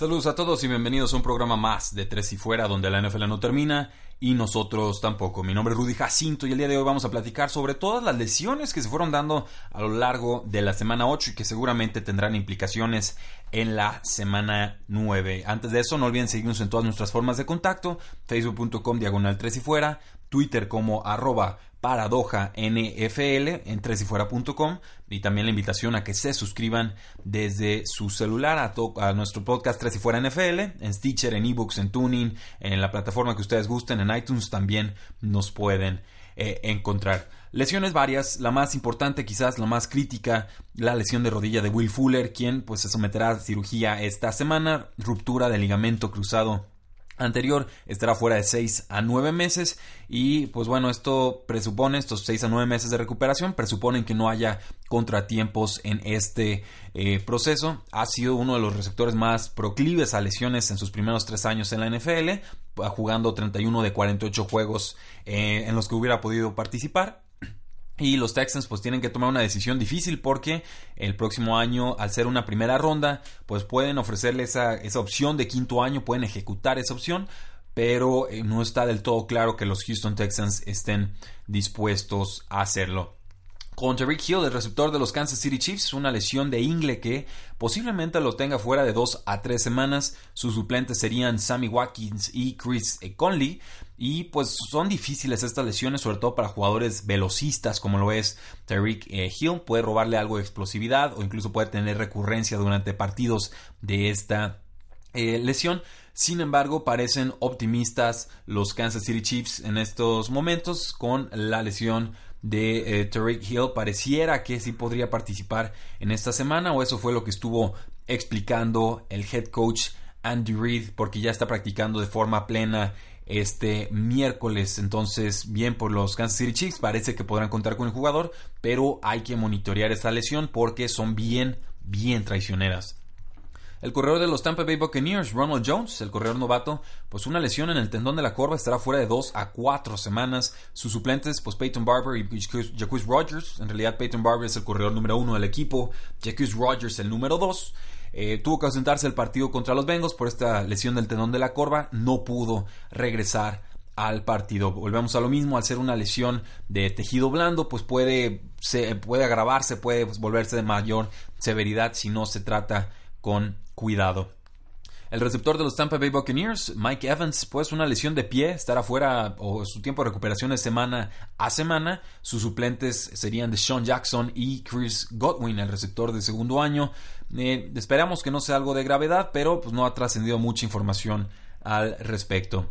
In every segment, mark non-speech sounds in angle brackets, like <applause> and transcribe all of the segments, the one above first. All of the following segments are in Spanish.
Saludos a todos y bienvenidos a un programa más de Tres y Fuera donde la NFL no termina y nosotros tampoco. Mi nombre es Rudy Jacinto y el día de hoy vamos a platicar sobre todas las lesiones que se fueron dando a lo largo de la semana 8 y que seguramente tendrán implicaciones en la semana 9. Antes de eso, no olviden seguirnos en todas nuestras formas de contacto, facebook.com diagonal 3 y fuera, Twitter como arroba paradoja NFL en tresyfuera.com y también la invitación a que se suscriban desde su celular a, a nuestro podcast Tres y Fuera NFL, en Stitcher, en eBooks, en Tuning, en la plataforma que ustedes gusten, en iTunes también nos pueden eh, encontrar. Lesiones varias, la más importante quizás, la más crítica, la lesión de rodilla de Will Fuller, quien pues se someterá a cirugía esta semana, ruptura del ligamento cruzado anterior estará fuera de 6 a 9 meses y pues bueno esto presupone estos 6 a 9 meses de recuperación presuponen que no haya contratiempos en este eh, proceso. Ha sido uno de los receptores más proclives a lesiones en sus primeros 3 años en la NFL jugando 31 de 48 juegos eh, en los que hubiera podido participar y los Texans pues tienen que tomar una decisión difícil porque el próximo año, al ser una primera ronda, pues pueden ofrecerle esa, esa opción de quinto año, pueden ejecutar esa opción, pero eh, no está del todo claro que los Houston Texans estén dispuestos a hacerlo. Con Tariq Hill, el receptor de los Kansas City Chiefs, una lesión de ingle que posiblemente lo tenga fuera de dos a tres semanas. Sus suplentes serían Sammy Watkins y Chris Conley. Y pues son difíciles estas lesiones, sobre todo para jugadores velocistas como lo es Tariq eh, Hill. Puede robarle algo de explosividad o incluso puede tener recurrencia durante partidos de esta eh, lesión. Sin embargo, parecen optimistas los Kansas City Chiefs en estos momentos con la lesión de eh, Tariq Hill pareciera que sí podría participar en esta semana o eso fue lo que estuvo explicando el head coach Andy Reid porque ya está practicando de forma plena este miércoles. Entonces bien por los Kansas City Chiefs parece que podrán contar con el jugador pero hay que monitorear esta lesión porque son bien bien traicioneras el corredor de los Tampa Bay Buccaneers, Ronald Jones, el corredor novato, pues una lesión en el tendón de la corva estará fuera de dos a cuatro semanas. Sus suplentes, pues Peyton Barber y Jacquizz Rogers. En realidad, Peyton Barber es el corredor número uno del equipo, Jacquizz Rogers el número dos. Eh, tuvo que ausentarse el partido contra los Bengals por esta lesión del tendón de la corva. No pudo regresar al partido. Volvemos a lo mismo, al ser una lesión de tejido blando, pues puede, se, puede agravarse, puede pues, volverse de mayor severidad si no se trata con cuidado. El receptor de los Tampa Bay Buccaneers, Mike Evans, pues una lesión de pie, estará fuera o su tiempo de recuperación es semana a semana. Sus suplentes serían de Sean Jackson y Chris Godwin, el receptor de segundo año. Eh, esperamos que no sea algo de gravedad, pero pues no ha trascendido mucha información al respecto.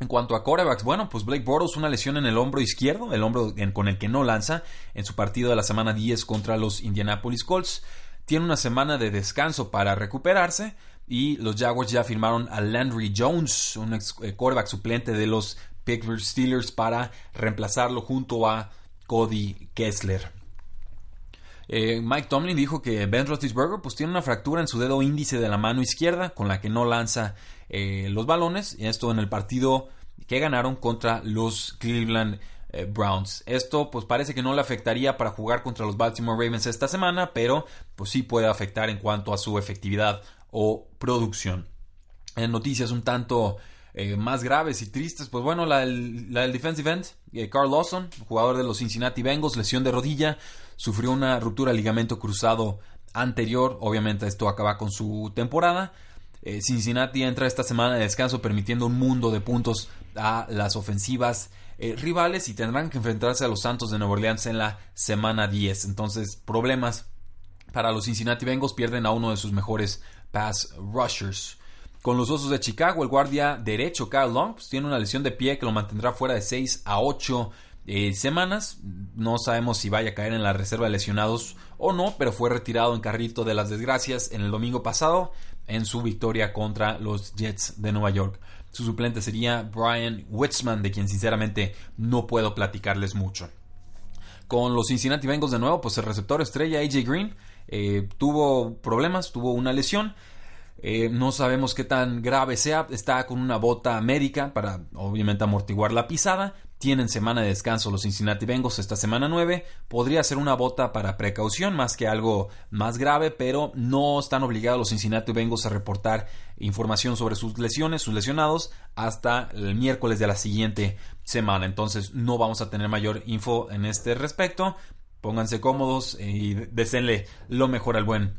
En cuanto a corebacks, bueno, pues Blake Bortles una lesión en el hombro izquierdo, el hombro con el que no lanza en su partido de la semana 10 contra los Indianapolis Colts tiene una semana de descanso para recuperarse y los Jaguars ya firmaron a Landry Jones, un eh, quarterback suplente de los Pittsburgh Steelers para reemplazarlo junto a Cody Kessler. Eh, Mike Tomlin dijo que Ben Roethlisberger pues tiene una fractura en su dedo índice de la mano izquierda con la que no lanza eh, los balones y esto en el partido que ganaron contra los Cleveland eh, Browns. Esto pues parece que no le afectaría para jugar contra los Baltimore Ravens esta semana, pero pues sí puede afectar en cuanto a su efectividad o producción. En noticias un tanto eh, más graves y tristes, pues bueno, la del, defensive end, eh, Carl Lawson, jugador de los Cincinnati Bengals, lesión de rodilla, sufrió una ruptura de ligamento cruzado anterior, obviamente esto acaba con su temporada. Cincinnati entra esta semana de descanso permitiendo un mundo de puntos a las ofensivas eh, rivales y tendrán que enfrentarse a los Santos de Nueva Orleans en la semana 10. Entonces, problemas para los Cincinnati Bengals, pierden a uno de sus mejores pass rushers. Con los Osos de Chicago, el guardia derecho Kyle Long pues, tiene una lesión de pie que lo mantendrá fuera de 6 a 8 eh, semanas. No sabemos si vaya a caer en la reserva de lesionados o no, pero fue retirado en carrito de las desgracias en el domingo pasado en su victoria contra los Jets de Nueva York. Su suplente sería Brian Witzman, de quien sinceramente no puedo platicarles mucho. Con los Cincinnati Bengals de nuevo, pues el receptor estrella AJ Green eh, tuvo problemas, tuvo una lesión. Eh, no sabemos qué tan grave sea. Está con una bota médica para obviamente amortiguar la pisada. Tienen semana de descanso los Cincinnati Bengals esta semana 9. Podría ser una bota para precaución más que algo más grave, pero no están obligados los Cincinnati Bengals a reportar información sobre sus lesiones, sus lesionados, hasta el miércoles de la siguiente semana. Entonces no vamos a tener mayor info en este respecto. Pónganse cómodos y deseenle lo mejor al buen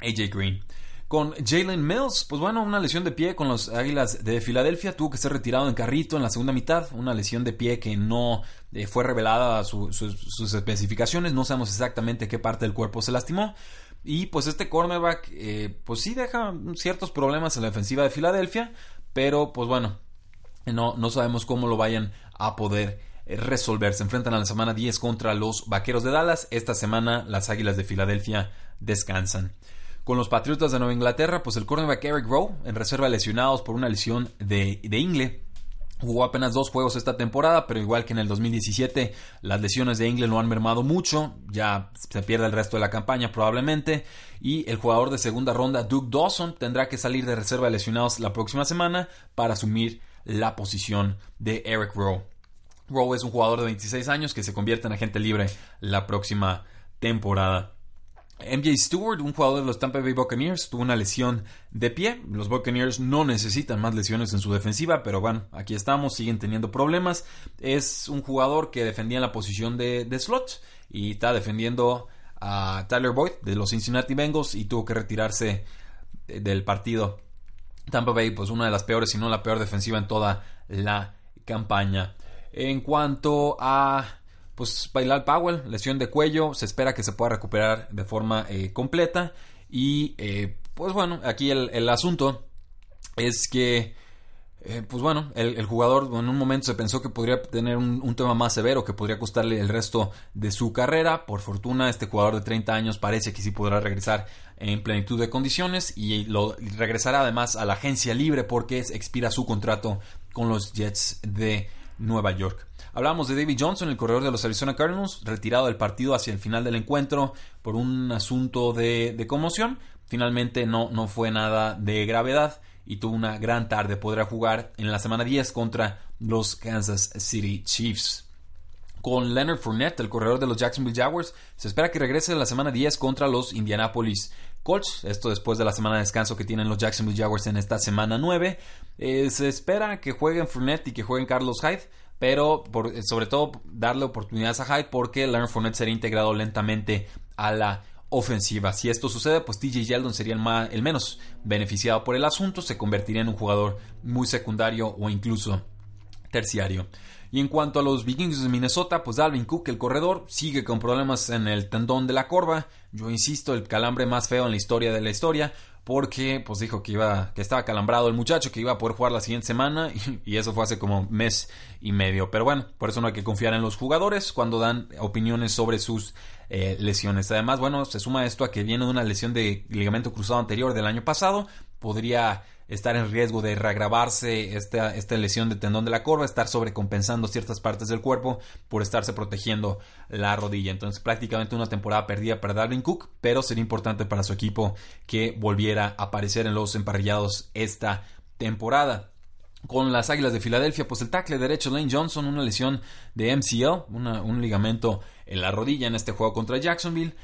AJ Green. Con Jalen Mills, pues bueno, una lesión de pie con los Águilas de Filadelfia. Tuvo que ser retirado en carrito en la segunda mitad. Una lesión de pie que no eh, fue revelada sus especificaciones. No sabemos exactamente qué parte del cuerpo se lastimó. Y pues este cornerback, eh, pues sí deja ciertos problemas en la defensiva de Filadelfia. Pero pues bueno, no, no sabemos cómo lo vayan a poder eh, resolver. Se enfrentan a la semana 10 contra los Vaqueros de Dallas. Esta semana las Águilas de Filadelfia descansan. Con los Patriotas de Nueva Inglaterra, pues el cornerback Eric Rowe, en reserva lesionados por una lesión de, de ingle, Jugó apenas dos juegos esta temporada, pero igual que en el 2017, las lesiones de Ingle no han mermado mucho. Ya se pierde el resto de la campaña probablemente. Y el jugador de segunda ronda, Duke Dawson, tendrá que salir de reserva de lesionados la próxima semana para asumir la posición de Eric Rowe. Rowe es un jugador de 26 años que se convierte en agente libre la próxima temporada. MJ Stewart, un jugador de los Tampa Bay Buccaneers, tuvo una lesión de pie. Los Buccaneers no necesitan más lesiones en su defensiva, pero bueno, aquí estamos, siguen teniendo problemas. Es un jugador que defendía en la posición de, slot y está defendiendo a Tyler Boyd de los Cincinnati Bengals y tuvo que retirarse del partido. Tampa Bay, pues una de las peores, si no la peor defensiva en toda la campaña. En cuanto a pues Bailal Powell, lesión de cuello, se espera que se pueda recuperar de forma eh, completa. Y eh, pues bueno, aquí el, asunto es que, eh, pues bueno, el, jugador en un momento se pensó que podría tener un, tema más severo, que podría costarle el resto de su carrera. Por fortuna, este jugador de 30 años parece que sí podrá regresar en plenitud de condiciones y lo regresará además a la agencia libre porque expira su contrato con los Jets de Nueva York. Hablamos de David Johnson, el corredor de los Arizona Cardinals, retirado del partido hacia el final del encuentro por un asunto de, conmoción. Finalmente no, no fue nada de gravedad y tuvo una gran tarde. Podrá jugar en la semana 10 contra los Kansas City Chiefs. Con Leonard Fournette, el corredor de los Jacksonville Jaguars, se espera que regrese la semana 10 contra los Indianapolis Colts. Esto después de la semana de descanso que tienen los Jacksonville Jaguars en esta semana 9. Eh, se espera que jueguen Fournette y que jueguen Carlos Hyde pero sobre todo darle oportunidades a Hyde porque Leonard Fournette sería integrado lentamente a la ofensiva. Si esto sucede, pues TJ Yeldon sería el, el menos beneficiado por el asunto, se convertiría en un jugador muy secundario o incluso terciario. Y en cuanto a los Vikings de Minnesota, pues Dalvin Cook, el corredor, sigue con problemas en el tendón de la corva. Yo insisto, el calambre más feo en la historia de la historia porque pues dijo que iba que estaba calambrado el muchacho que iba a poder jugar la siguiente semana <laughs> y, eso fue hace como mes y medio pero bueno por eso no hay que confiar en los jugadores cuando dan opiniones sobre sus eh, lesiones además bueno se suma esto a que viene de una lesión de ligamento cruzado anterior del año pasado podría estar en riesgo de reagravarse esta, esta lesión de tendón de la corva, estar sobrecompensando ciertas partes del cuerpo por estarse protegiendo la rodilla. Entonces prácticamente una temporada perdida para Darwin Cook, pero sería importante para su equipo que volviera a aparecer en los emparrillados esta temporada con las Águilas de Filadelfia, pues el tackle derecho Lane Johnson, una lesión de MCL, un ligamento en la rodilla en este juego contra Jacksonville.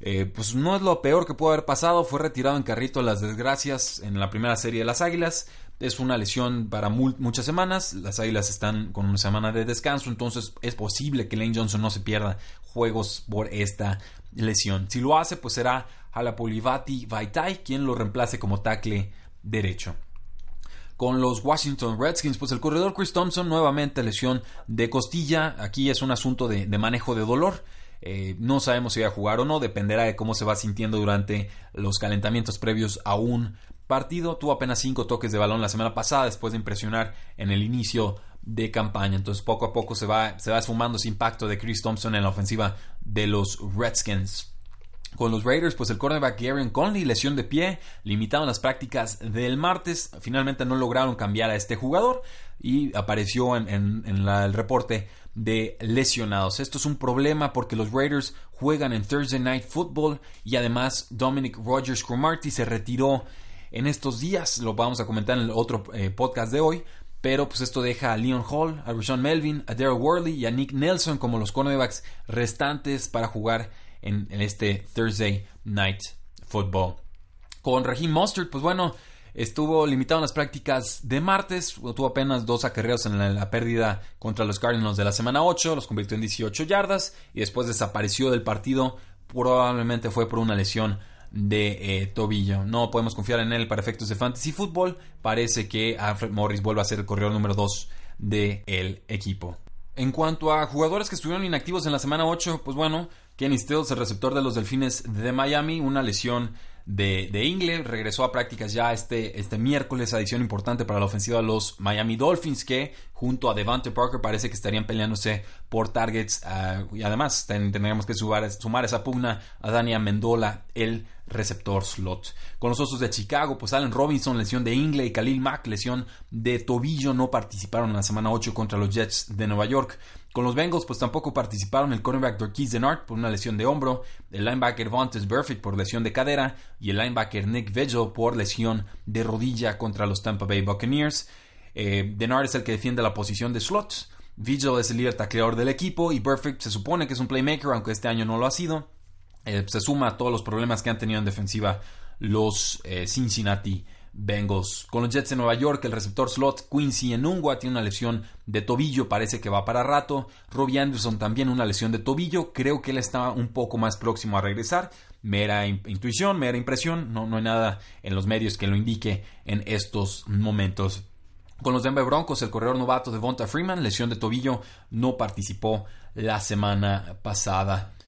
Eh, pues no es lo peor que pudo haber pasado. Fue retirado en carrito las desgracias en la primera serie de las Águilas. Es una lesión para muchas semanas. Las Águilas están con una semana de descanso. Entonces es posible que Lane Johnson no se pierda juegos por esta lesión. Si lo hace, pues será Halapolivati Vaitai quien lo reemplace como tackle derecho con los Washington Redskins. Pues el corredor Chris Thompson nuevamente lesión de costilla. Aquí es un asunto de manejo de dolor. Eh, no sabemos si va a jugar o no, dependerá de cómo se va sintiendo durante los calentamientos previos a un partido. Tuvo apenas cinco toques de balón la semana pasada después de impresionar en el inicio de campaña. Entonces poco a poco se va, se va esfumando ese impacto de Chris Thompson en la ofensiva de los Redskins. Con los Raiders, pues el cornerback Aaron Conley, lesión de pie, limitaron las prácticas del martes. Finalmente no lograron cambiar a este jugador y apareció en, el reporte de lesionados. Esto es un problema porque los Raiders juegan en Thursday Night Football y además Dominic Rogers Cromartie se retiró en estos días. Lo vamos a comentar en el otro eh, podcast de hoy. Pero pues esto deja a Leon Hall, a Rashawn Melvin, a Daryl Worley y a Nick Nelson como los cornerbacks restantes para jugar en, este Thursday Night Football. Con Raheem Mustard, pues bueno, estuvo limitado en las prácticas de martes, tuvo apenas dos acarreos en la, pérdida contra los Cardinals de la semana 8, los convirtió en 18 yardas y después desapareció del partido, probablemente fue por una lesión de eh, tobillo. No podemos confiar en él para efectos de fantasy football. Parece que Alfred Morris vuelve a ser el corredor número 2 del equipo. En cuanto a jugadores que estuvieron inactivos en la semana 8, pues bueno, Kenny Stills, el receptor de los Delfines de Miami, una lesión de, de Ingle, regresó a prácticas ya este, este miércoles, adición importante para la ofensiva de los Miami Dolphins, que junto a Devante Parker parece que estarían peleándose por targets, ah, y además tendríamos que sumar, esa pugna a Dania Mendola, el receptor slot. Con los Osos de Chicago, pues Allen Robinson, lesión de Ingle y Khalil Mack, lesión de tobillo, no participaron en la semana 8 contra los Jets de Nueva York. Con los Bengals, pues tampoco participaron el cornerback Dorkeys Denard por una lesión de hombro, el linebacker Vontaze Burfict por lesión de cadera y el linebacker Nick Vigil por lesión de rodilla contra los Tampa Bay Buccaneers. Eh, Denard es el que defiende la posición de slots. Vigil es el líder tacleador del equipo y Burfict se supone que es un playmaker, aunque este año no lo ha sido. Eh, se suma a todos los problemas que han tenido en defensiva los eh, Cincinnati Bengals. Con los Jets de Nueva York, el receptor slot Quincy Enungua tiene una lesión de tobillo, parece que va para rato. Robbie Anderson también una lesión de tobillo, creo que él está un poco más próximo a regresar. Mera intuición, mera impresión, no, no hay nada en los medios que lo indique en estos momentos. Con los Denver Broncos, el corredor novato de Vonta Freeman, lesión de tobillo, no participó la semana pasada.